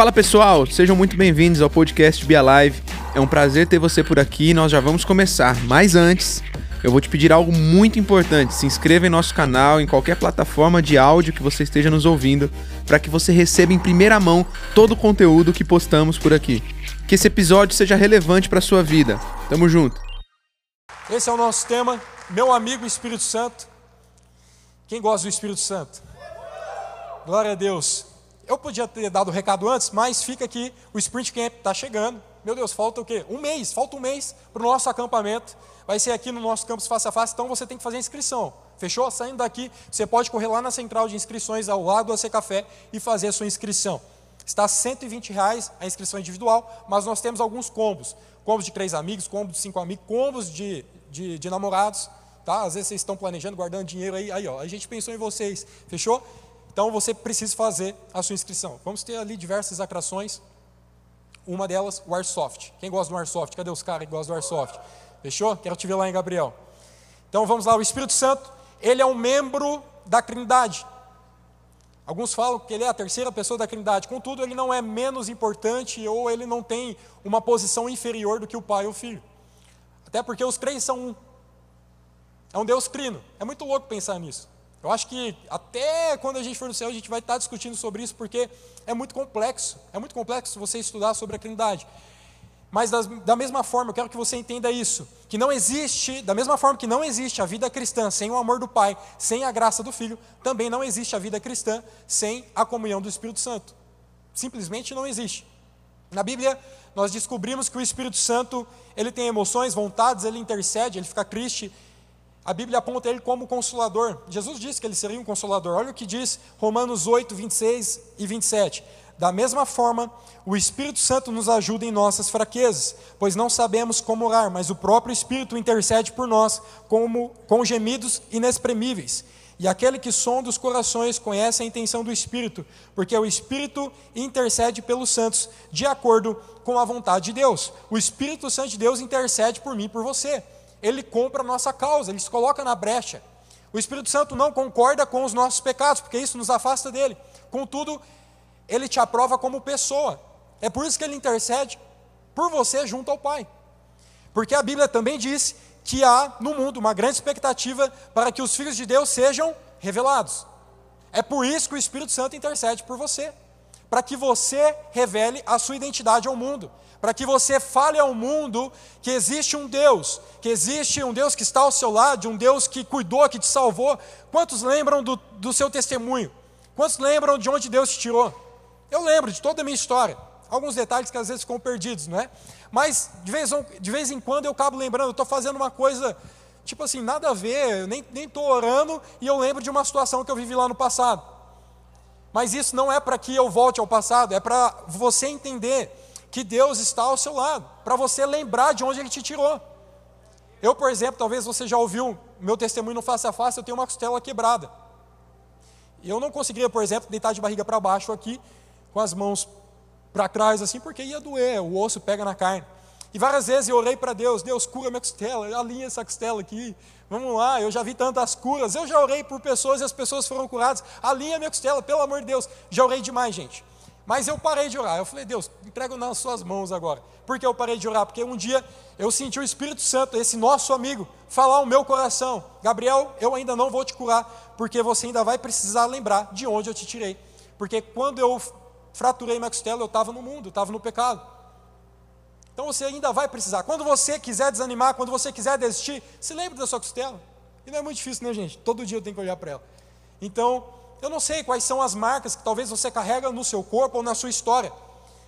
Fala pessoal, sejam muito bem-vindos ao podcast Be Alive. É um prazer ter você por aqui e nós já vamos começar. Mas antes, eu vou te pedir algo muito importante. Se inscreva em nosso canal, em qualquer plataforma de áudio que você esteja nos ouvindo, para que você receba em primeira mão todo o conteúdo que postamos por aqui. Que esse episódio seja relevante para sua vida. Tamo junto. Esse é o nosso tema, meu amigo Espírito Santo. Quem gosta do Espírito Santo? Glória a Deus. Eu podia ter dado o recado antes, mas fica aqui, o Sprint Camp está chegando. Meu Deus, falta o quê? Um mês, falta um mês para o nosso acampamento. Vai ser aqui no nosso campus face a face, então você tem que fazer a inscrição. Fechou? Saindo daqui, você pode correr lá na central de inscrições ao lado do AC Café e fazer a sua inscrição. Está 120 reais a inscrição individual, mas nós temos alguns combos. Combos de três amigos, combos de cinco amigos, combos de, de, de namorados. Tá? Às vezes vocês estão planejando, guardando dinheiro aí, aí ó, a gente pensou em vocês. Fechou? Então você precisa fazer a sua inscrição. Vamos ter ali diversas atrações. Uma delas, o Airsoft. Quem gosta do Airsoft? Cadê os caras que gostam do Airsoft? Fechou? Quero te ver lá em Gabriel. Então vamos lá, o Espírito Santo, ele é um membro da Trindade. Alguns falam que ele é a terceira pessoa da Trindade, contudo, ele não é menos importante ou ele não tem uma posição inferior do que o Pai ou o Filho. Até porque os três são um. É um Deus trino. É muito louco pensar nisso. Eu acho que até quando a gente for no céu, a gente vai estar discutindo sobre isso, porque é muito complexo. É muito complexo você estudar sobre a Trindade. Mas das, da mesma forma, eu quero que você entenda isso, que não existe, da mesma forma que não existe a vida cristã sem o amor do Pai, sem a graça do Filho, também não existe a vida cristã sem a comunhão do Espírito Santo. Simplesmente não existe. Na Bíblia, nós descobrimos que o Espírito Santo, ele tem emoções, vontades, ele intercede, ele fica triste. A Bíblia aponta ele como consolador. Jesus disse que ele seria um consolador. Olha o que diz Romanos 8, 26 e 27. Da mesma forma, o Espírito Santo nos ajuda em nossas fraquezas, pois não sabemos como orar, mas o próprio Espírito intercede por nós como, com gemidos inexprimíveis. E aquele que sonda os corações conhece a intenção do Espírito, porque o Espírito intercede pelos santos de acordo com a vontade de Deus. O Espírito Santo de Deus intercede por mim e por você. Ele compra a nossa causa, ele se coloca na brecha. O Espírito Santo não concorda com os nossos pecados, porque isso nos afasta dele. Contudo, ele te aprova como pessoa. É por isso que ele intercede por você junto ao Pai. Porque a Bíblia também diz que há no mundo uma grande expectativa para que os filhos de Deus sejam revelados. É por isso que o Espírito Santo intercede por você, para que você revele a sua identidade ao mundo, para que você fale ao mundo que existe um Deus, que existe um Deus que está ao seu lado, um Deus que cuidou, que te salvou. Quantos lembram do, do seu testemunho? Quantos lembram de onde Deus te tirou? Eu lembro de toda a minha história. Alguns detalhes que às vezes ficam perdidos, não é? Mas de vez, de vez em quando eu acabo lembrando, eu estou fazendo uma coisa, tipo assim, nada a ver, eu nem estou orando e eu lembro de uma situação que eu vivi lá no passado. Mas isso não é para que eu volte ao passado, é para você entender que Deus está ao seu lado, para você lembrar de onde Ele te tirou. Eu, por exemplo, talvez você já ouviu meu testemunho no face a face, eu tenho uma costela quebrada. Eu não conseguiria, por exemplo, deitar de barriga para baixo aqui com as mãos para trás, assim, porque ia doer, o osso pega na carne. E várias vezes eu orei para Deus, Deus cura minha costela, alinha essa costela aqui, vamos lá, eu já vi tantas curas, eu já orei por pessoas e as pessoas foram curadas, alinha minha costela, pelo amor de Deus, já orei demais, gente. Mas eu parei de orar, eu falei, Deus, entrego nas suas mãos agora. Por que eu parei de orar? Porque um dia eu senti o Espírito Santo, esse nosso amigo, falar ao meu coração, Gabriel, eu ainda não vou te curar, porque você ainda vai precisar lembrar de onde eu te tirei. Porque quando eu fraturei minha costela, eu estava no mundo, estava no pecado. Então você ainda vai precisar. Quando você quiser desanimar, quando você quiser desistir, se lembre da sua costela. E não é muito difícil, né, gente? Todo dia eu tenho que olhar para ela. Então, eu não sei quais são as marcas que talvez você carrega no seu corpo ou na sua história.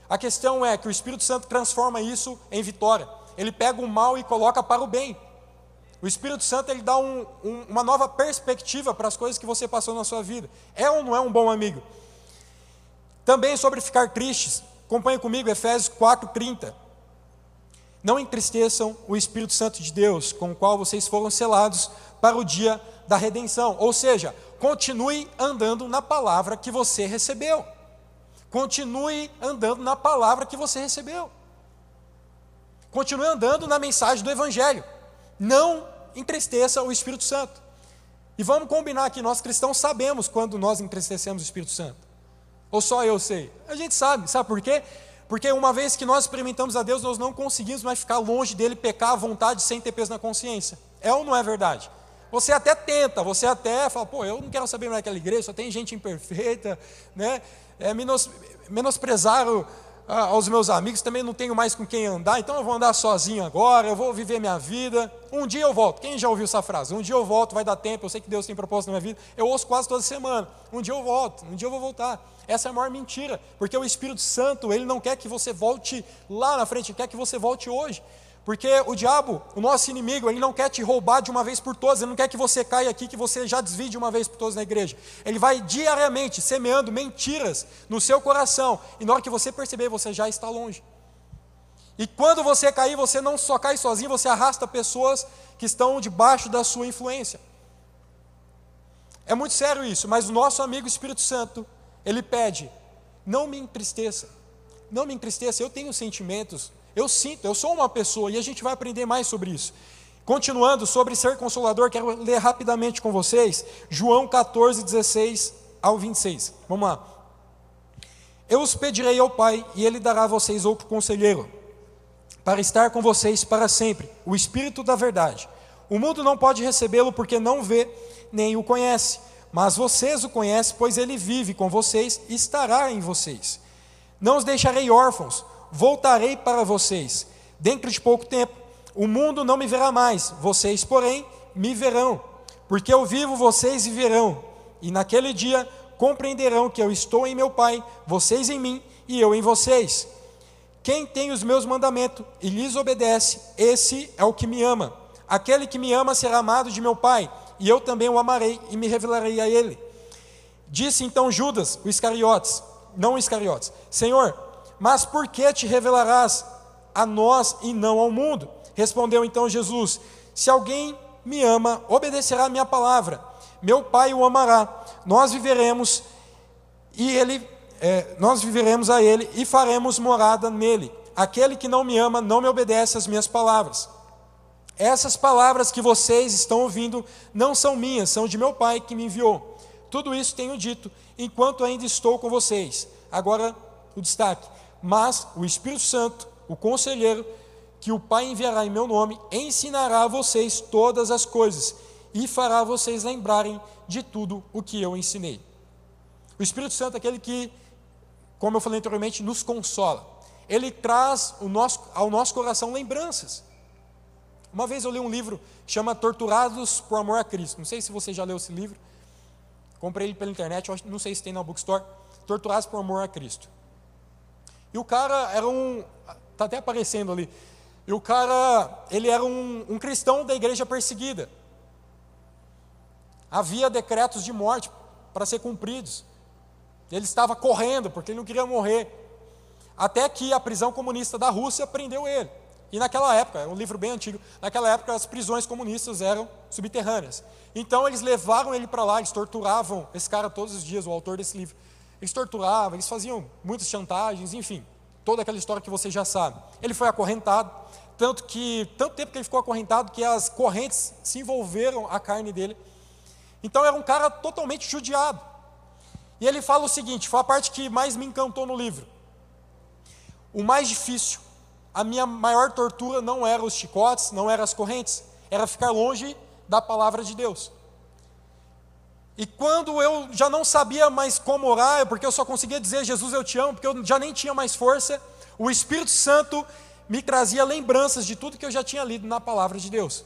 A questão é que o Espírito Santo transforma isso em vitória. Ele pega o mal e coloca para o bem. O Espírito Santo ele dá um, um, uma nova perspectiva para as coisas que você passou na sua vida. É ou não é um bom amigo? Também sobre ficar tristes, acompanhe comigo Efésios 4:30. Não entristeçam o Espírito Santo de Deus, com o qual vocês foram selados para o dia da redenção. Ou seja, continue andando na palavra que você recebeu. Continue andando na palavra que você recebeu. Continue andando na mensagem do Evangelho. Não entristeça o Espírito Santo. E vamos combinar que nós cristãos sabemos quando nós entristecemos o Espírito Santo. Ou só eu sei? A gente sabe, sabe por quê? Porque uma vez que nós experimentamos a Deus, nós não conseguimos mais ficar longe dele, pecar à vontade, sem ter peso na consciência. É ou não é verdade? Você até tenta, você até fala, pô, eu não quero saber mais daquela igreja, só tem gente imperfeita, né? É, menos, menosprezar o, a, aos meus amigos, também não tenho mais com quem andar, então eu vou andar sozinho agora, eu vou viver minha vida. Um dia eu volto. Quem já ouviu essa frase? Um dia eu volto, vai dar tempo, eu sei que Deus tem propósito na minha vida. Eu ouço quase toda semana. Um dia eu volto, um dia eu vou voltar. Essa é a maior mentira, porque o Espírito Santo, ele não quer que você volte lá na frente, ele quer que você volte hoje. Porque o diabo, o nosso inimigo, ele não quer te roubar de uma vez por todas, ele não quer que você caia aqui, que você já desvie de uma vez por todas na igreja. Ele vai diariamente semeando mentiras no seu coração, e na hora que você perceber, você já está longe. E quando você cair, você não só cai sozinho, você arrasta pessoas que estão debaixo da sua influência. É muito sério isso, mas o nosso amigo Espírito Santo, ele pede: não me entristeça, não me entristeça, eu tenho sentimentos, eu sinto, eu sou uma pessoa e a gente vai aprender mais sobre isso. Continuando sobre ser consolador, quero ler rapidamente com vocês João 14, 16 ao 26. Vamos lá. Eu os pedirei ao Pai e ele dará a vocês outro conselheiro, para estar com vocês para sempre, o Espírito da Verdade. O mundo não pode recebê-lo porque não vê nem o conhece, mas vocês o conhecem, pois ele vive com vocês e estará em vocês. Não os deixarei órfãos voltarei para vocês. Dentro de pouco tempo, o mundo não me verá mais, vocês, porém, me verão, porque eu vivo, vocês viverão. E naquele dia compreenderão que eu estou em meu Pai, vocês em mim e eu em vocês. Quem tem os meus mandamentos e lhes obedece, esse é o que me ama. Aquele que me ama será amado de meu Pai, e eu também o amarei e me revelarei a ele. Disse então Judas, o Iscariotes, não Iscariotes: Senhor, mas por que te revelarás a nós e não ao mundo? Respondeu então Jesus: Se alguém me ama, obedecerá a minha palavra. Meu Pai o amará. Nós viveremos e ele, é, nós viveremos a ele e faremos morada nele. Aquele que não me ama não me obedece às minhas palavras. Essas palavras que vocês estão ouvindo não são minhas, são de meu Pai que me enviou. Tudo isso tenho dito enquanto ainda estou com vocês. Agora o destaque mas o Espírito Santo, o conselheiro, que o Pai enviará em meu nome, ensinará a vocês todas as coisas e fará vocês lembrarem de tudo o que eu ensinei. O Espírito Santo é aquele que, como eu falei anteriormente, nos consola. Ele traz nosso, ao nosso coração lembranças. Uma vez eu li um livro chama Torturados por Amor a Cristo. Não sei se você já leu esse livro. Comprei ele pela internet, não sei se tem na bookstore. Torturados por Amor a Cristo. E o cara era um. Está até aparecendo ali. E o cara, ele era um, um cristão da igreja perseguida. Havia decretos de morte para ser cumpridos. Ele estava correndo porque ele não queria morrer. Até que a prisão comunista da Rússia prendeu ele. E naquela época, é um livro bem antigo, naquela época as prisões comunistas eram subterrâneas. Então eles levaram ele para lá, eles torturavam esse cara todos os dias, o autor desse livro. Eles torturavam, eles faziam muitas chantagens, enfim, toda aquela história que você já sabe. Ele foi acorrentado, tanto que tanto tempo que ele ficou acorrentado que as correntes se envolveram a carne dele. Então era um cara totalmente judiado. E ele fala o seguinte, foi a parte que mais me encantou no livro. O mais difícil, a minha maior tortura não era os chicotes, não eram as correntes, era ficar longe da palavra de Deus. E quando eu já não sabia mais como orar, porque eu só conseguia dizer Jesus eu te amo, porque eu já nem tinha mais força, o Espírito Santo me trazia lembranças de tudo que eu já tinha lido na palavra de Deus.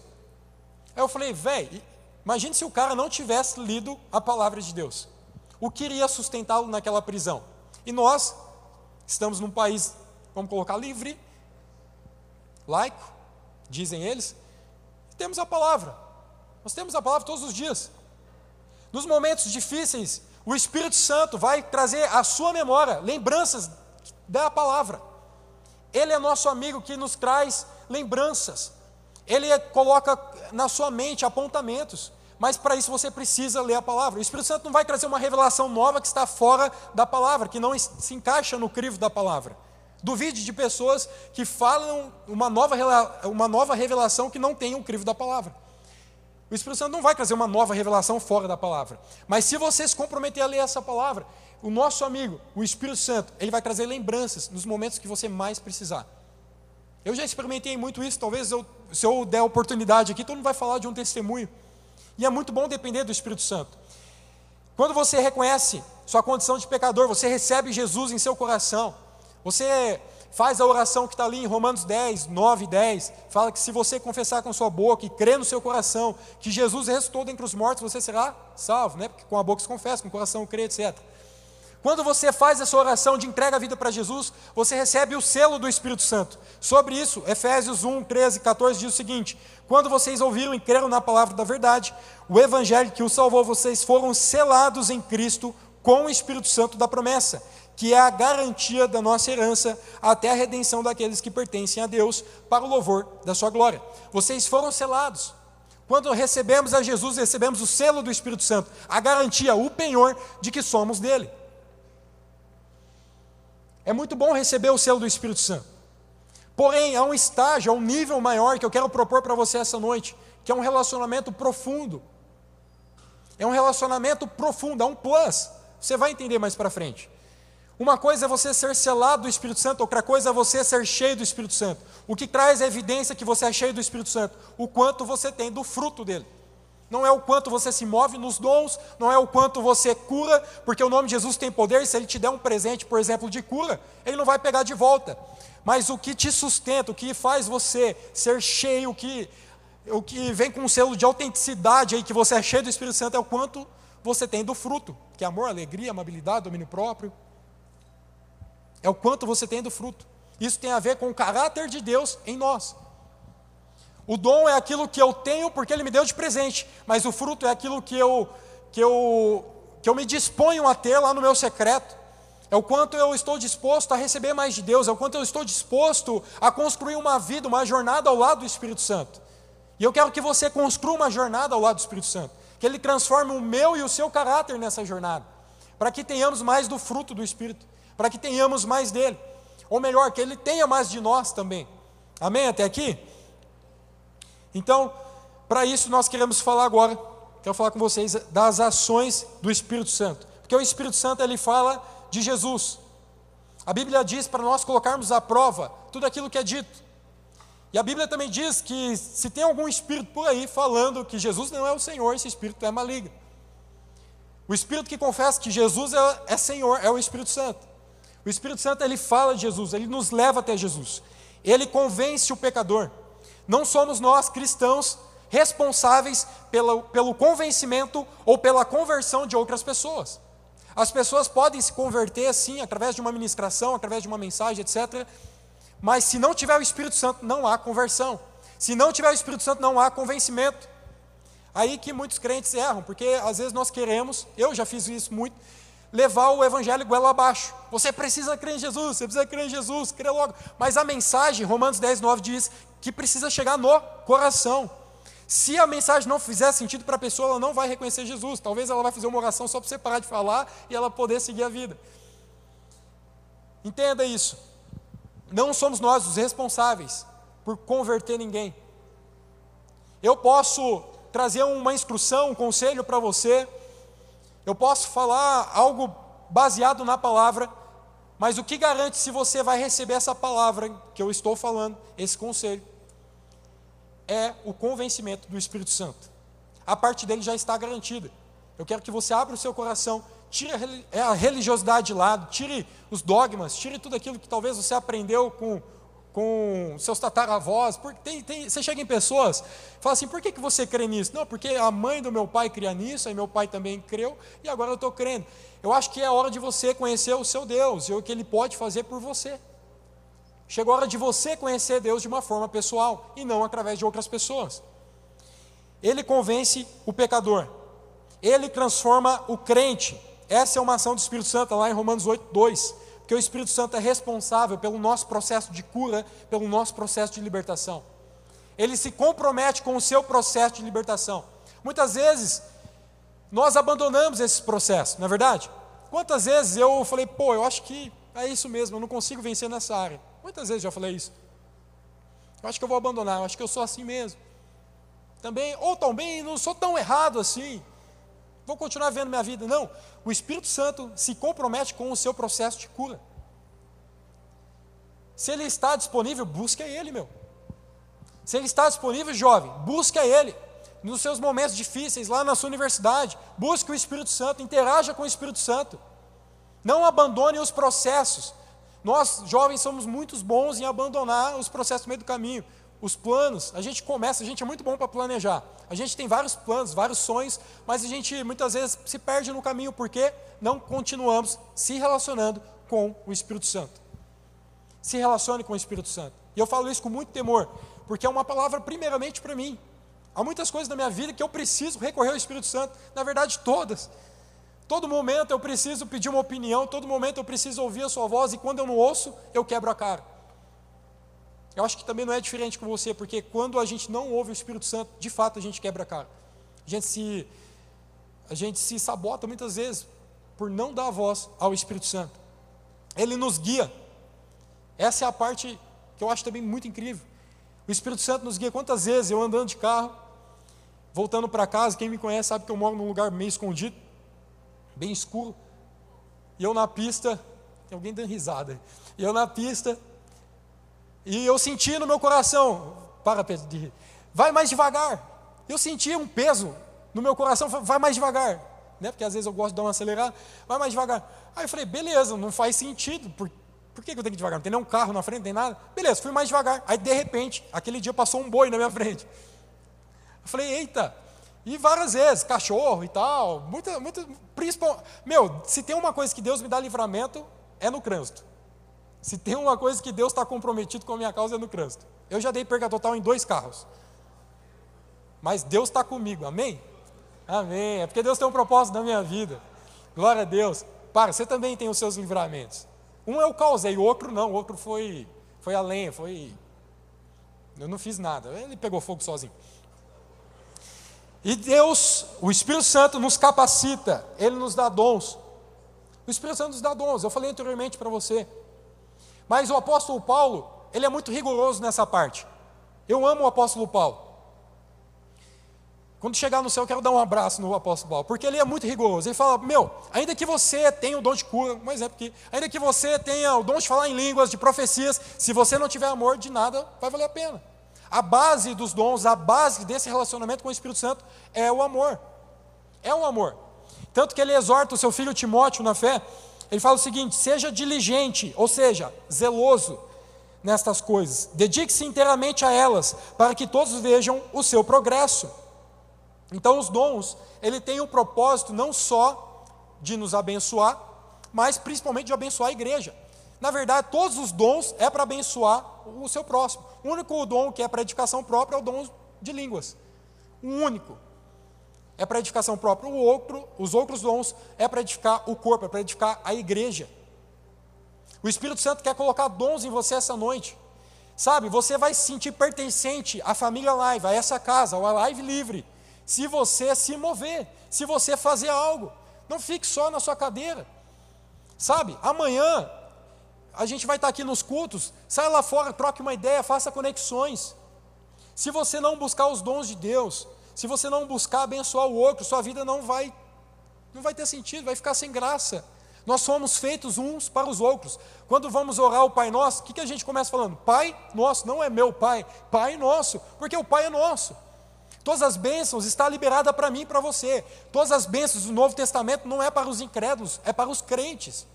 Aí eu falei, velho, imagine se o cara não tivesse lido a palavra de Deus. O que iria sustentá-lo naquela prisão? E nós estamos num país, vamos colocar livre, laico, dizem eles, temos a palavra. Nós temos a palavra todos os dias. Nos momentos difíceis, o Espírito Santo vai trazer à sua memória lembranças da palavra. Ele é nosso amigo que nos traz lembranças. Ele coloca na sua mente apontamentos. Mas para isso você precisa ler a palavra. O Espírito Santo não vai trazer uma revelação nova que está fora da palavra, que não se encaixa no crivo da palavra. Duvide de pessoas que falam uma nova, uma nova revelação que não tem o um crivo da palavra. O Espírito Santo não vai trazer uma nova revelação fora da palavra. Mas se você se comprometer a ler essa palavra, o nosso amigo, o Espírito Santo, ele vai trazer lembranças nos momentos que você mais precisar. Eu já experimentei muito isso, talvez eu, se eu der oportunidade aqui, todo mundo vai falar de um testemunho. E é muito bom depender do Espírito Santo. Quando você reconhece sua condição de pecador, você recebe Jesus em seu coração, você faz a oração que está ali em Romanos 10, 9 e 10, fala que se você confessar com sua boca e crer no seu coração que Jesus ressuscitou dentre os mortos, você será salvo, né? Porque com a boca se confessa, com o coração crê, etc. Quando você faz essa oração de entrega a vida para Jesus, você recebe o selo do Espírito Santo. Sobre isso, Efésios 1, 13 e 14 diz o seguinte: Quando vocês ouviram e creram na palavra da verdade, o evangelho que os salvou, vocês foram selados em Cristo com o Espírito Santo da promessa, que é a garantia da nossa herança até a redenção daqueles que pertencem a Deus, para o louvor da sua glória. Vocês foram selados. Quando recebemos a Jesus, recebemos o selo do Espírito Santo, a garantia, o penhor de que somos dele. É muito bom receber o selo do Espírito Santo. Porém, há um estágio, há um nível maior que eu quero propor para você essa noite, que é um relacionamento profundo. É um relacionamento profundo, é um plus. Você vai entender mais para frente. Uma coisa é você ser selado do Espírito Santo, outra coisa é você ser cheio do Espírito Santo. O que traz a evidência que você é cheio do Espírito Santo? O quanto você tem do fruto dele. Não é o quanto você se move nos dons, não é o quanto você cura, porque o nome de Jesus tem poder, e se ele te der um presente, por exemplo, de cura, ele não vai pegar de volta. Mas o que te sustenta, o que faz você ser cheio, o que, o que vem com um selo de autenticidade aí, que você é cheio do Espírito Santo, é o quanto você tem do fruto, que é amor, alegria, amabilidade, domínio próprio. É o quanto você tem do fruto. Isso tem a ver com o caráter de Deus em nós. O dom é aquilo que eu tenho porque ele me deu de presente, mas o fruto é aquilo que eu, que eu, que eu me disponho a ter lá no meu secreto. É o quanto eu estou disposto a receber mais de Deus, é o quanto eu estou disposto a construir uma vida, uma jornada ao lado do Espírito Santo. E eu quero que você construa uma jornada ao lado do Espírito Santo, que ele transforme o meu e o seu caráter nessa jornada, para que tenhamos mais do fruto do Espírito, para que tenhamos mais dele, ou melhor, que ele tenha mais de nós também. Amém? Até aqui? Então, para isso nós queremos falar agora, quero falar com vocês das ações do Espírito Santo. Porque o Espírito Santo ele fala de Jesus. A Bíblia diz para nós colocarmos à prova tudo aquilo que é dito. E a Bíblia também diz que se tem algum espírito por aí falando que Jesus não é o Senhor, esse espírito é maligno. O espírito que confessa que Jesus é, é Senhor é o Espírito Santo. O Espírito Santo ele fala de Jesus, ele nos leva até Jesus. Ele convence o pecador. Não somos nós, cristãos, responsáveis pelo, pelo convencimento ou pela conversão de outras pessoas. As pessoas podem se converter, sim, através de uma ministração, através de uma mensagem, etc. Mas se não tiver o Espírito Santo, não há conversão. Se não tiver o Espírito Santo, não há convencimento. Aí que muitos crentes erram, porque às vezes nós queremos, eu já fiz isso muito, levar o evangelho goela abaixo. Você precisa crer em Jesus, você precisa crer em Jesus, crer logo. Mas a mensagem, Romanos 10, 9 diz que precisa chegar no coração. Se a mensagem não fizer sentido para a pessoa, ela não vai reconhecer Jesus. Talvez ela vai fazer uma oração só para você parar de falar e ela poder seguir a vida. Entenda isso. Não somos nós os responsáveis por converter ninguém. Eu posso trazer uma instrução, um conselho para você. Eu posso falar algo baseado na palavra, mas o que garante se você vai receber essa palavra que eu estou falando, esse conselho? É o convencimento do Espírito Santo. A parte dele já está garantida. Eu quero que você abra o seu coração, tire a religiosidade de lado, tire os dogmas, tire tudo aquilo que talvez você aprendeu com com seus tataravós. Porque tem, tem, você chega em pessoas, fala assim: por que, que você crê nisso? Não, porque a mãe do meu pai cria nisso, aí meu pai também creu, e agora eu estou crendo. Eu acho que é hora de você conhecer o seu Deus e o que ele pode fazer por você. Chegou a hora de você conhecer Deus de uma forma pessoal e não através de outras pessoas. Ele convence o pecador, ele transforma o crente. Essa é uma ação do Espírito Santo, lá em Romanos 8, 2 porque o Espírito Santo é responsável pelo nosso processo de cura, pelo nosso processo de libertação. Ele se compromete com o seu processo de libertação. Muitas vezes, nós abandonamos esse processo, não é verdade? Quantas vezes eu falei, pô, eu acho que é isso mesmo, eu não consigo vencer nessa área. Quantas vezes já falei isso? Eu acho que eu vou abandonar, eu acho que eu sou assim mesmo. também, ou também não sou tão errado assim, vou continuar vendo minha vida. Não, o Espírito Santo se compromete com o seu processo de cura. Se ele está disponível, busque ele, meu. Se ele está disponível, jovem, busque ele. Nos seus momentos difíceis, lá na sua universidade, busque o Espírito Santo, interaja com o Espírito Santo. Não abandone os processos. Nós, jovens, somos muito bons em abandonar os processos no meio do caminho. Os planos, a gente começa, a gente é muito bom para planejar. A gente tem vários planos, vários sonhos, mas a gente muitas vezes se perde no caminho porque não continuamos se relacionando com o Espírito Santo. Se relacione com o Espírito Santo. E eu falo isso com muito temor, porque é uma palavra primeiramente para mim. Há muitas coisas na minha vida que eu preciso recorrer ao Espírito Santo, na verdade todas. Todo momento eu preciso pedir uma opinião, todo momento eu preciso ouvir a sua voz e quando eu não ouço, eu quebro a cara. Eu acho que também não é diferente com você, porque quando a gente não ouve o Espírito Santo, de fato a gente quebra a cara. A gente se, a gente se sabota muitas vezes por não dar voz ao Espírito Santo. Ele nos guia. Essa é a parte que eu acho também muito incrível. O Espírito Santo nos guia. Quantas vezes eu andando de carro, voltando para casa, quem me conhece sabe que eu moro num lugar meio escondido, bem escuro, e eu na pista, tem alguém dando risada, e eu na pista, e eu senti no meu coração, para Pedro de rir, vai mais devagar. Eu senti um peso no meu coração, vai mais devagar. Né? Porque às vezes eu gosto de dar uma acelerada, vai mais devagar. Aí eu falei, beleza, não faz sentido, por, por que eu tenho que devagar? Não tem nenhum carro na frente, não tem nada. Beleza, fui mais devagar. Aí de repente, aquele dia passou um boi na minha frente. Eu falei, eita, e várias vezes, cachorro e tal, muita, muita, principal, meu, se tem uma coisa que Deus me dá livramento, é no trânsito. Se tem uma coisa que Deus está comprometido com a minha causa é no trânsito. Eu já dei perca total em dois carros. Mas Deus está comigo, amém? Amém. É porque Deus tem um propósito na minha vida. Glória a Deus. Para, você também tem os seus livramentos. Um eu causei, o outro não. O outro foi, foi a lenha, foi. Eu não fiz nada. Ele pegou fogo sozinho. E Deus, o Espírito Santo nos capacita, Ele nos dá dons. O Espírito Santo nos dá dons, eu falei anteriormente para você. Mas o apóstolo Paulo, ele é muito rigoroso nessa parte. Eu amo o apóstolo Paulo. Quando chegar no céu, eu quero dar um abraço no apóstolo Paulo, porque ele é muito rigoroso. Ele fala: Meu, ainda que você tenha o dom de cura, um exemplo aqui, ainda que você tenha o dom de falar em línguas, de profecias, se você não tiver amor, de nada vai valer a pena. A base dos dons, a base desse relacionamento com o Espírito Santo é o amor. É o amor. Tanto que ele exorta o seu filho Timóteo na fé, ele fala o seguinte: seja diligente, ou seja, zeloso nestas coisas, dedique-se inteiramente a elas, para que todos vejam o seu progresso. Então, os dons, ele tem o propósito não só de nos abençoar, mas principalmente de abençoar a igreja. Na verdade, todos os dons é para abençoar o seu próximo. O único dom que é para edificação própria é o dom de línguas. O único é para edificação própria. O outro, os outros dons é para edificar o corpo, é para edificar a igreja. O Espírito Santo quer colocar dons em você essa noite. Sabe, você vai se sentir pertencente à família Live, a essa casa, à Live Livre, se você se mover, se você fazer algo. Não fique só na sua cadeira. Sabe, amanhã a gente vai estar aqui nos cultos, sai lá fora, troque uma ideia, faça conexões. Se você não buscar os dons de Deus, se você não buscar abençoar o outro, sua vida não vai não vai ter sentido, vai ficar sem graça. Nós somos feitos uns para os outros. Quando vamos orar o Pai Nosso, o que, que a gente começa falando? Pai Nosso, não é meu Pai, Pai Nosso, porque o Pai é nosso. Todas as bênçãos estão liberadas para mim e para você. Todas as bênçãos do Novo Testamento não é para os incrédulos, é para os crentes.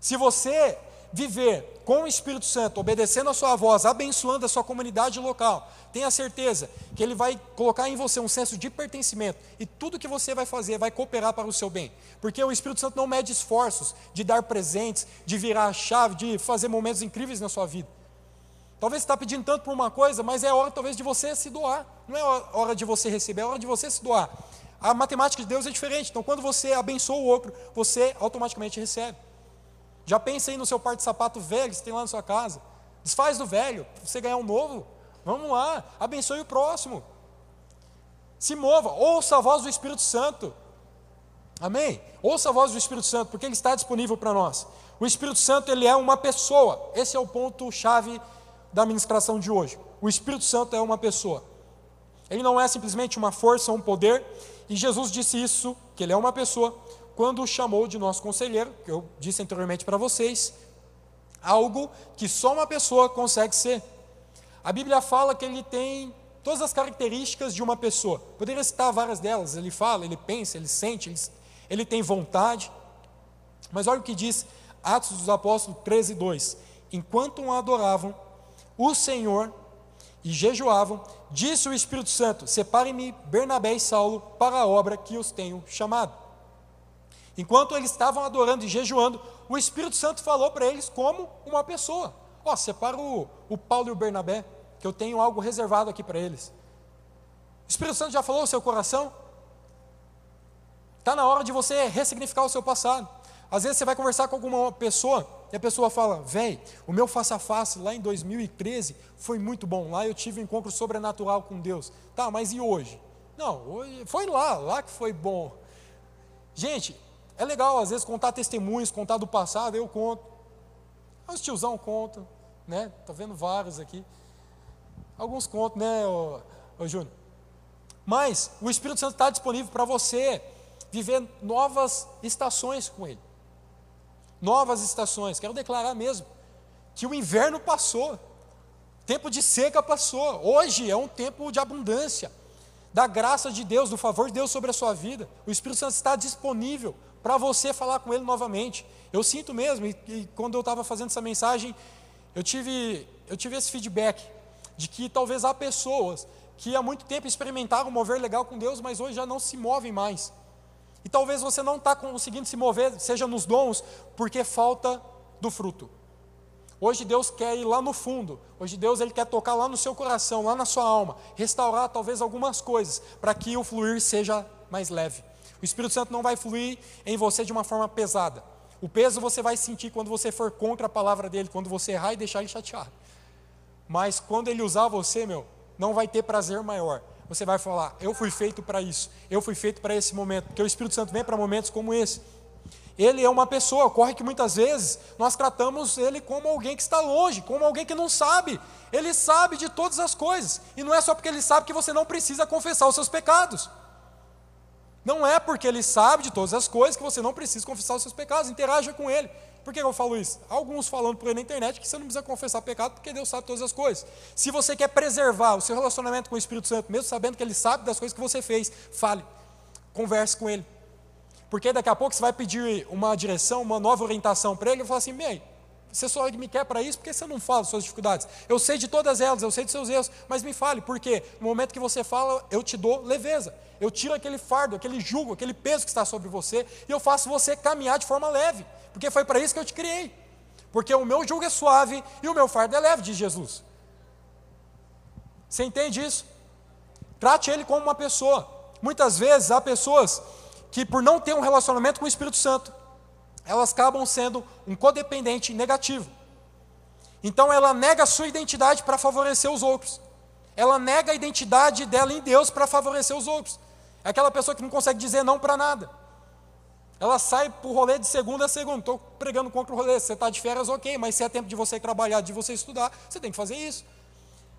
Se você viver com o Espírito Santo, obedecendo a sua voz, abençoando a sua comunidade local, tenha certeza que ele vai colocar em você um senso de pertencimento e tudo que você vai fazer vai cooperar para o seu bem. Porque o Espírito Santo não mede esforços de dar presentes, de virar a chave, de fazer momentos incríveis na sua vida. Talvez você está pedindo tanto por uma coisa, mas é hora talvez de você se doar. Não é hora de você receber, é hora de você se doar. A matemática de Deus é diferente. Então, quando você abençoa o outro, você automaticamente recebe. Já pensa aí no seu par de sapato velho que você tem lá na sua casa. Desfaz do velho, para você ganhar um novo. Vamos lá, abençoe o próximo. Se mova, ouça a voz do Espírito Santo. Amém? Ouça a voz do Espírito Santo, porque ele está disponível para nós. O Espírito Santo, ele é uma pessoa. Esse é o ponto chave da ministração de hoje. O Espírito Santo é uma pessoa. Ele não é simplesmente uma força ou um poder. E Jesus disse isso, que ele é uma pessoa, quando o chamou de nosso conselheiro, que eu disse anteriormente para vocês, algo que só uma pessoa consegue ser. A Bíblia fala que ele tem todas as características de uma pessoa. Poderia citar várias delas. Ele fala, ele pensa, ele sente, ele, ele tem vontade. Mas olha o que diz Atos dos Apóstolos 13, 2. Enquanto o adoravam, o Senhor e jejuavam, disse o Espírito Santo: Separe-me Bernabé e Saulo para a obra que os tenho chamado. Enquanto eles estavam adorando e jejuando, o Espírito Santo falou para eles como uma pessoa: Ó, oh, separa o, o Paulo e o Bernabé, que eu tenho algo reservado aqui para eles. O Espírito Santo já falou o seu coração? Está na hora de você ressignificar o seu passado. Às vezes você vai conversar com alguma pessoa e a pessoa fala: Véi, o meu face a face lá em 2013 foi muito bom. Lá eu tive um encontro sobrenatural com Deus. Tá, mas e hoje? Não, hoje foi lá, lá que foi bom. Gente, é legal às vezes contar testemunhos, contar do passado, eu conto. Os tiozão contam, né? Tá vendo vários aqui. Alguns contam, né, ô, ô Júnior? Mas o Espírito Santo está disponível para você viver novas estações com Ele. Novas estações. Quero declarar mesmo que o inverno passou, tempo de seca passou. Hoje é um tempo de abundância, da graça de Deus, do favor de Deus sobre a sua vida. O Espírito Santo está disponível para você falar com Ele novamente. Eu sinto mesmo, e, e quando eu estava fazendo essa mensagem, eu tive, eu tive esse feedback de que talvez há pessoas que há muito tempo experimentaram mover legal com Deus, mas hoje já não se movem mais. E talvez você não está conseguindo se mover, seja nos dons, porque falta do fruto. Hoje Deus quer ir lá no fundo. Hoje Deus ele quer tocar lá no seu coração, lá na sua alma, restaurar talvez algumas coisas para que o fluir seja mais leve. O Espírito Santo não vai fluir em você de uma forma pesada. O peso você vai sentir quando você for contra a palavra dele, quando você errar e deixar ele chateado. Mas quando ele usar você, meu, não vai ter prazer maior. Você vai falar: Eu fui feito para isso, eu fui feito para esse momento, porque o Espírito Santo vem para momentos como esse. Ele é uma pessoa, ocorre que muitas vezes nós tratamos ele como alguém que está longe, como alguém que não sabe. Ele sabe de todas as coisas, e não é só porque ele sabe que você não precisa confessar os seus pecados. Não é porque ele sabe de todas as coisas que você não precisa confessar os seus pecados, interaja com ele. Por que eu falo isso? Alguns falando por aí na internet que você não precisa confessar pecado porque Deus sabe todas as coisas. Se você quer preservar o seu relacionamento com o Espírito Santo, mesmo sabendo que ele sabe das coisas que você fez, fale, converse com ele. Porque daqui a pouco você vai pedir uma direção, uma nova orientação para ele, e ele fala assim: bem, você só me quer para isso porque você não fala suas dificuldades. Eu sei de todas elas, eu sei dos seus erros, mas me fale, porque no momento que você fala, eu te dou leveza. Eu tiro aquele fardo, aquele jugo, aquele peso que está sobre você, e eu faço você caminhar de forma leve, porque foi para isso que eu te criei. Porque o meu jugo é suave e o meu fardo é leve, diz Jesus. Você entende isso? Trate ele como uma pessoa. Muitas vezes há pessoas que, por não ter um relacionamento com o Espírito Santo, elas acabam sendo um codependente negativo. Então ela nega a sua identidade para favorecer os outros. Ela nega a identidade dela em Deus para favorecer os outros. É aquela pessoa que não consegue dizer não para nada. Ela sai para o rolê de segunda a segunda. Estou pregando contra o rolê. Você está de férias, ok, mas se é tempo de você trabalhar, de você estudar, você tem que fazer isso.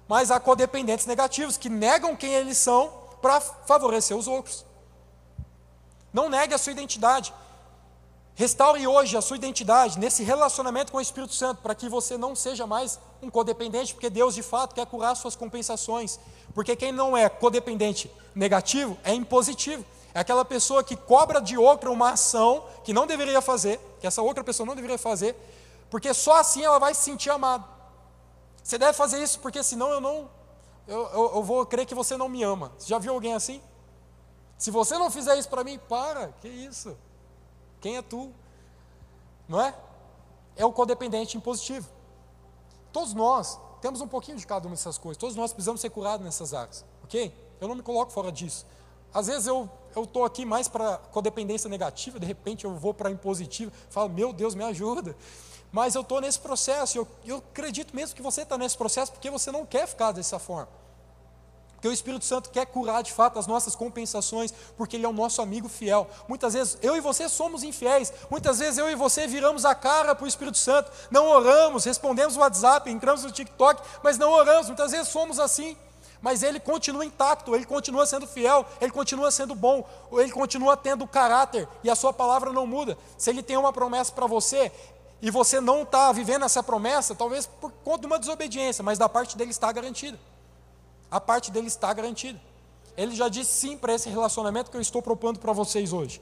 Mas há codependentes negativos que negam quem eles são para favorecer os outros. Não negue a sua identidade. Restaure hoje a sua identidade nesse relacionamento com o Espírito Santo, para que você não seja mais um codependente, porque Deus de fato quer curar suas compensações. Porque quem não é codependente negativo é impositivo. É aquela pessoa que cobra de outra uma ação que não deveria fazer, que essa outra pessoa não deveria fazer, porque só assim ela vai se sentir amada. Você deve fazer isso, porque senão eu não. Eu, eu, eu vou crer que você não me ama. Você já viu alguém assim? Se você não fizer isso para mim, para, que isso? Quem é tu? Não é? É o codependente impositivo. Todos nós temos um pouquinho de cada uma dessas coisas. Todos nós precisamos ser curados nessas áreas, ok? Eu não me coloco fora disso. Às vezes eu eu estou aqui mais para codependência negativa, de repente eu vou para impositiva, falo, meu Deus, me ajuda. Mas eu estou nesse processo, eu, eu acredito mesmo que você está nesse processo porque você não quer ficar dessa forma. Porque o Espírito Santo quer curar de fato as nossas compensações, porque Ele é o nosso amigo fiel. Muitas vezes eu e você somos infiéis, muitas vezes eu e você viramos a cara para o Espírito Santo, não oramos, respondemos o WhatsApp, entramos no TikTok, mas não oramos, muitas vezes somos assim. mas ele continua intacto, ele continua sendo fiel, ele continua sendo bom, ele continua tendo caráter e a sua palavra não muda. Se ele tem uma promessa para você e você não está vivendo essa promessa, talvez por conta de uma desobediência, mas da parte dele está garantida. A parte dele está garantida. Ele já disse sim para esse relacionamento que eu estou propondo para vocês hoje.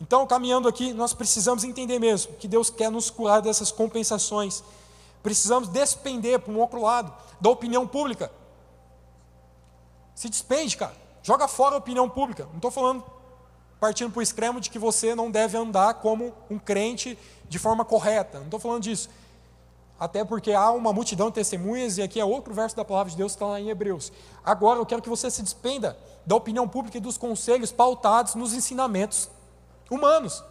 Então, caminhando aqui, nós precisamos entender mesmo que Deus quer nos curar dessas compensações. Precisamos despender para um outro lado da opinião pública. Se despende, cara. Joga fora a opinião pública. Não estou falando partindo para o extremo de que você não deve andar como um crente de forma correta. Não estou falando disso. Até porque há uma multidão de testemunhas, e aqui é outro verso da palavra de Deus que está lá em Hebreus. Agora eu quero que você se despenda da opinião pública e dos conselhos pautados nos ensinamentos humanos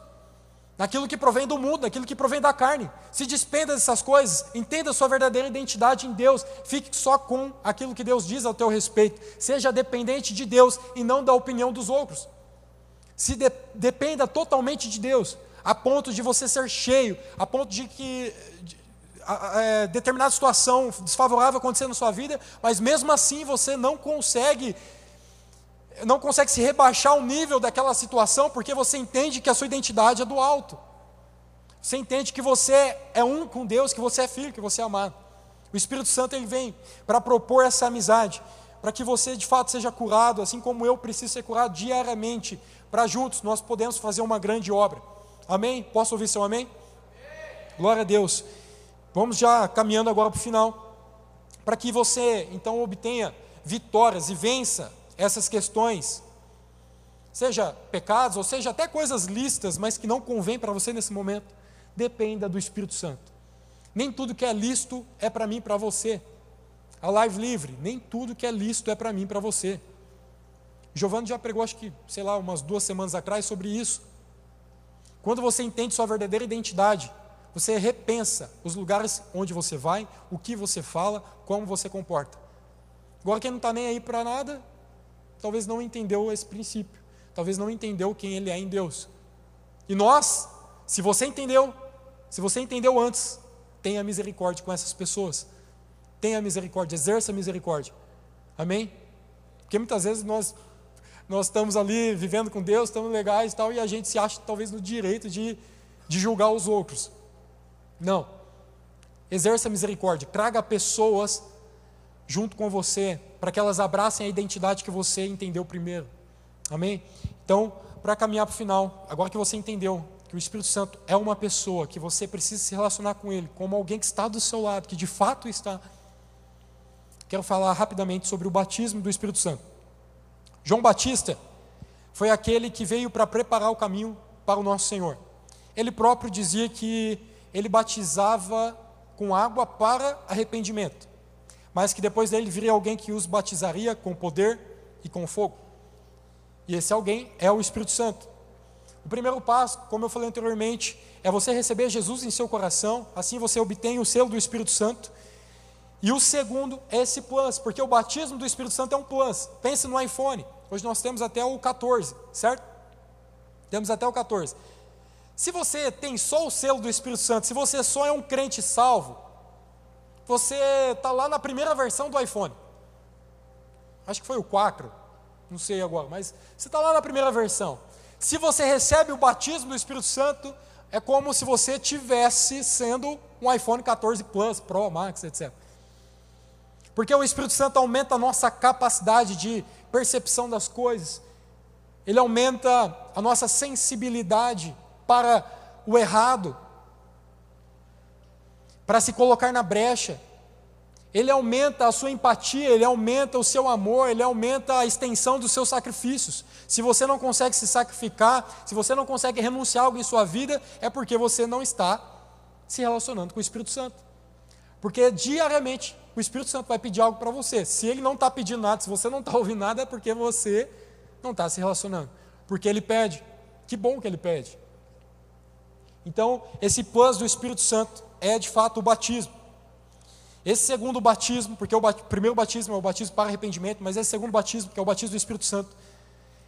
naquilo que provém do mundo, naquilo que provém da carne. Se despenda dessas coisas, entenda sua verdadeira identidade em Deus, fique só com aquilo que Deus diz ao teu respeito. Seja dependente de Deus e não da opinião dos outros. Se de, dependa totalmente de Deus, a ponto de você ser cheio, a ponto de que de, é, determinada situação desfavorável acontecer na sua vida, mas mesmo assim você não consegue não consegue se rebaixar o nível daquela situação porque você entende que a sua identidade é do alto. Você entende que você é um com Deus, que você é filho, que você é amado. O Espírito Santo ele vem para propor essa amizade, para que você de fato seja curado, assim como eu preciso ser curado diariamente, para juntos nós podemos fazer uma grande obra. Amém? Posso ouvir seu amém? Glória a Deus. Vamos já caminhando agora para o final, para que você então obtenha vitórias e vença essas questões, seja pecados, ou seja até coisas listas, mas que não convém para você nesse momento, dependa do Espírito Santo. Nem tudo que é listo é para mim e para você. A live livre, nem tudo que é listo é para mim e para você. Giovanni já pregou, acho que, sei lá, umas duas semanas atrás sobre isso. Quando você entende sua verdadeira identidade, você repensa os lugares onde você vai, o que você fala, como você comporta. Agora, quem não está nem aí para nada, talvez não entendeu esse princípio, talvez não entendeu quem ele é em Deus. E nós, se você entendeu, se você entendeu antes, tenha misericórdia com essas pessoas. Tenha misericórdia, exerça misericórdia. Amém? Porque muitas vezes nós nós estamos ali vivendo com Deus, estamos legais e tal, e a gente se acha talvez no direito de, de julgar os outros. Não. Exerça misericórdia, traga pessoas junto com você, para que elas abracem a identidade que você entendeu primeiro. Amém? Então, para caminhar para o final, agora que você entendeu que o Espírito Santo é uma pessoa, que você precisa se relacionar com ele, como alguém que está do seu lado, que de fato está. Quero falar rapidamente sobre o batismo do Espírito Santo. João Batista foi aquele que veio para preparar o caminho para o nosso Senhor. Ele próprio dizia que ele batizava com água para arrependimento mas que depois dele viria alguém que os batizaria com poder e com fogo. E esse alguém é o Espírito Santo. O primeiro passo, como eu falei anteriormente, é você receber Jesus em seu coração, assim você obtém o selo do Espírito Santo. E o segundo é esse plus, porque o batismo do Espírito Santo é um plus. Pense no iPhone. Hoje nós temos até o 14, certo? Temos até o 14. Se você tem só o selo do Espírito Santo, se você só é um crente salvo, você está lá na primeira versão do iPhone. Acho que foi o 4, não sei agora, mas você está lá na primeira versão. Se você recebe o batismo do Espírito Santo, é como se você tivesse sendo um iPhone 14 Plus, Pro, Max, etc. Porque o Espírito Santo aumenta a nossa capacidade de percepção das coisas, ele aumenta a nossa sensibilidade para o errado, para se colocar na brecha. Ele aumenta a sua empatia, ele aumenta o seu amor, ele aumenta a extensão dos seus sacrifícios. Se você não consegue se sacrificar, se você não consegue renunciar a algo em sua vida, é porque você não está se relacionando com o Espírito Santo. Porque diariamente o Espírito Santo vai pedir algo para você. Se ele não está pedindo nada, se você não está ouvindo nada, é porque você não está se relacionando. Porque ele pede. Que bom que ele pede. Então, esse plus do Espírito Santo é de fato o batismo. Esse segundo batismo, porque o bat primeiro batismo é o batismo para arrependimento, mas esse segundo batismo, que é o batismo do Espírito Santo,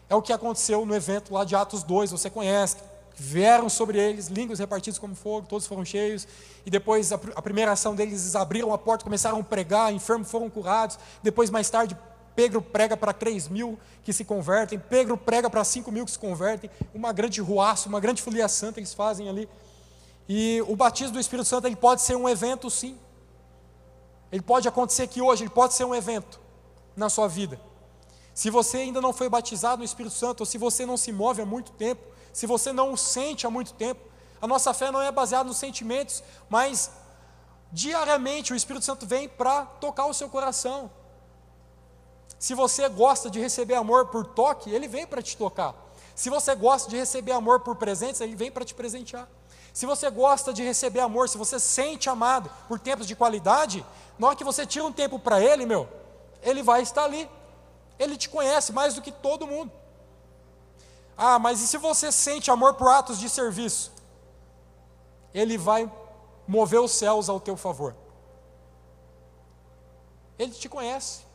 é o que aconteceu no evento lá de Atos 2, você conhece. Vieram sobre eles línguas repartidas como fogo, todos foram cheios, e depois a, a primeira ação deles, eles abriram a porta, começaram a pregar, enfermos foram curados, depois mais tarde Pedro prega para 3 mil que se convertem, Pedro prega para 5 mil que se convertem, uma grande ruaça, uma grande folia santa eles fazem ali. E o batismo do Espírito Santo ele pode ser um evento, sim. Ele pode acontecer aqui hoje, ele pode ser um evento na sua vida. Se você ainda não foi batizado no Espírito Santo, ou se você não se move há muito tempo, se você não o sente há muito tempo, a nossa fé não é baseada nos sentimentos, mas diariamente o Espírito Santo vem para tocar o seu coração. Se você gosta de receber amor por toque, ele vem para te tocar. Se você gosta de receber amor por presentes, ele vem para te presentear. Se você gosta de receber amor, se você sente amado por tempos de qualidade, na hora que você tira um tempo para ele, meu, ele vai estar ali. Ele te conhece mais do que todo mundo. Ah, mas e se você sente amor por atos de serviço? Ele vai mover os céus ao teu favor. Ele te conhece.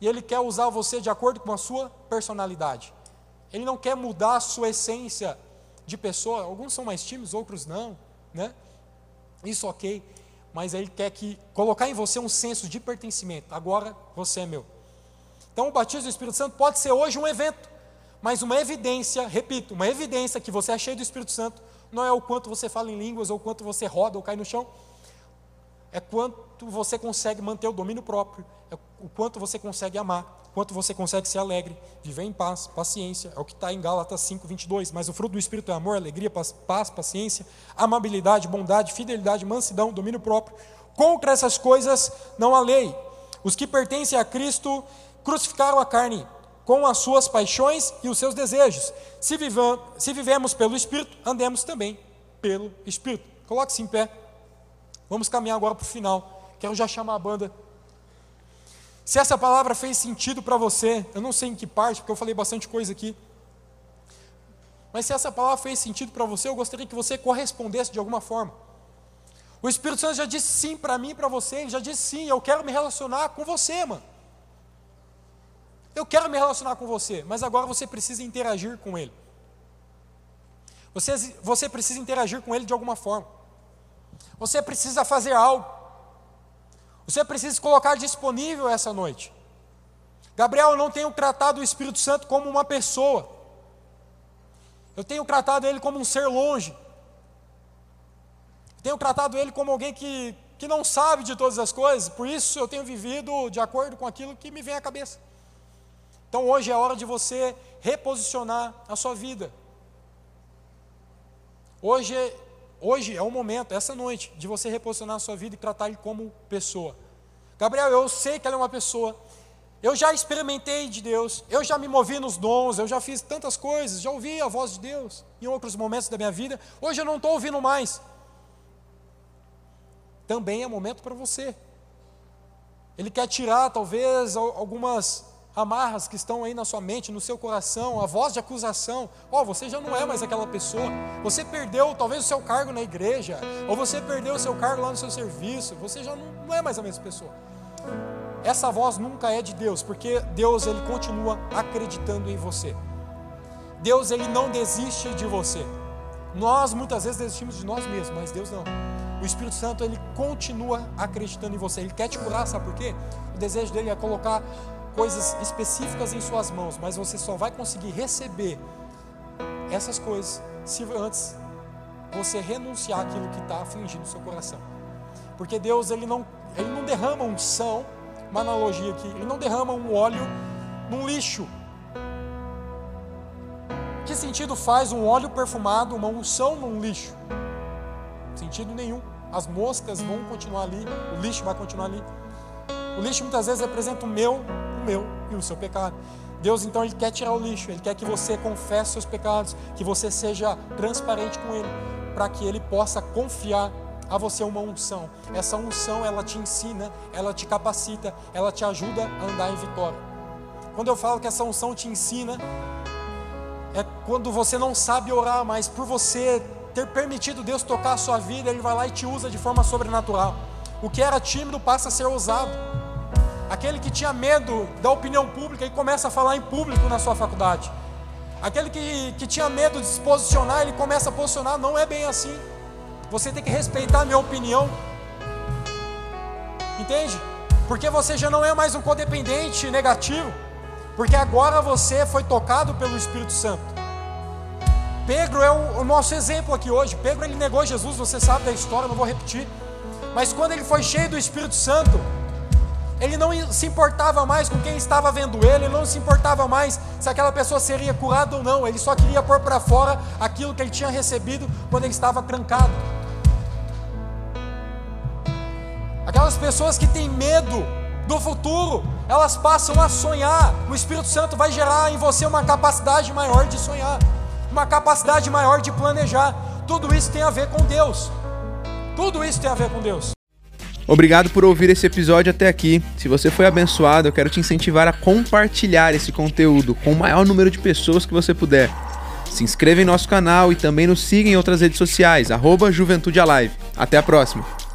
E ele quer usar você de acordo com a sua personalidade. Ele não quer mudar a sua essência de pessoa. Alguns são mais tímidos, outros não, né? Isso ok, mas ele quer que colocar em você um senso de pertencimento. Agora você é meu. Então, o batismo do Espírito Santo pode ser hoje um evento, mas uma evidência, repito, uma evidência que você é cheio do Espírito Santo não é o quanto você fala em línguas, ou o quanto você roda ou cai no chão, é quanto você consegue manter o domínio próprio, é o quanto você consegue amar, o quanto você consegue ser alegre, viver em paz, paciência, é o que está em Gálatas 5, 22. Mas o fruto do Espírito é amor, alegria, paz, paciência, amabilidade, bondade, fidelidade, mansidão, domínio próprio. Contra essas coisas não há lei. Os que pertencem a Cristo crucificaram a carne com as suas paixões e os seus desejos. Se, vivam, se vivemos pelo Espírito, andemos também pelo Espírito. Coloque-se em pé. Vamos caminhar agora para o final. Quero já chamar a banda. Se essa palavra fez sentido para você, eu não sei em que parte, porque eu falei bastante coisa aqui. Mas se essa palavra fez sentido para você, eu gostaria que você correspondesse de alguma forma. O Espírito Santo já disse sim para mim e para você, ele já disse sim, eu quero me relacionar com você, mano. Eu quero me relacionar com você, mas agora você precisa interagir com ele. Você, você precisa interagir com ele de alguma forma. Você precisa fazer algo. Você precisa colocar disponível essa noite. Gabriel, eu não tenho tratado o Espírito Santo como uma pessoa. Eu tenho tratado ele como um ser longe. Eu tenho tratado ele como alguém que, que não sabe de todas as coisas. Por isso eu tenho vivido de acordo com aquilo que me vem à cabeça. Então hoje é hora de você reposicionar a sua vida. Hoje, hoje é o momento, essa noite, de você reposicionar a sua vida e tratar ele como pessoa. Gabriel, eu sei que ela é uma pessoa. Eu já experimentei de Deus, eu já me movi nos dons, eu já fiz tantas coisas, já ouvi a voz de Deus em outros momentos da minha vida. Hoje eu não estou ouvindo mais. Também é momento para você. Ele quer tirar, talvez, algumas amarras que estão aí na sua mente, no seu coração, a voz de acusação. Ó, oh, você já não é mais aquela pessoa. Você perdeu talvez o seu cargo na igreja, ou você perdeu o seu cargo lá no seu serviço. Você já não, não é mais a mesma pessoa. Essa voz nunca é de Deus, porque Deus ele continua acreditando em você. Deus ele não desiste de você. Nós muitas vezes desistimos de nós mesmos, mas Deus não. O Espírito Santo ele continua acreditando em você. Ele quer te curar, sabe por quê? O desejo dele é colocar coisas específicas em suas mãos, mas você só vai conseguir receber essas coisas se antes você renunciar aquilo que está afligindo o seu coração. Porque Deus ele não, ele não derrama unção, uma analogia aqui, ele não derrama um óleo num lixo. Que sentido faz um óleo perfumado, uma unção num lixo? Sentido nenhum. As moscas vão continuar ali, o lixo vai continuar ali. O lixo muitas vezes representa o meu, meu e o seu pecado. Deus então ele quer tirar o lixo, ele quer que você confesse seus pecados, que você seja transparente com ele, para que ele possa confiar a você uma unção. Essa unção ela te ensina, ela te capacita, ela te ajuda a andar em vitória. Quando eu falo que essa unção te ensina, é quando você não sabe orar, mas por você ter permitido Deus tocar a sua vida, ele vai lá e te usa de forma sobrenatural. O que era tímido passa a ser ousado. Aquele que tinha medo da opinião pública e começa a falar em público na sua faculdade. Aquele que, que tinha medo de se posicionar, ele começa a posicionar. Não é bem assim. Você tem que respeitar a minha opinião. Entende? Porque você já não é mais um codependente negativo, porque agora você foi tocado pelo Espírito Santo. Pedro é o, o nosso exemplo aqui hoje. Pedro ele negou Jesus, você sabe da história, não vou repetir. Mas quando ele foi cheio do Espírito Santo, ele não se importava mais com quem estava vendo ele, ele não se importava mais se aquela pessoa seria curada ou não, ele só queria pôr para fora aquilo que ele tinha recebido quando ele estava trancado. Aquelas pessoas que têm medo do futuro, elas passam a sonhar. O Espírito Santo vai gerar em você uma capacidade maior de sonhar, uma capacidade maior de planejar. Tudo isso tem a ver com Deus. Tudo isso tem a ver com Deus. Obrigado por ouvir esse episódio até aqui. Se você foi abençoado, eu quero te incentivar a compartilhar esse conteúdo com o maior número de pessoas que você puder. Se inscreva em nosso canal e também nos siga em outras redes sociais, arroba Juventude Alive. Até a próxima!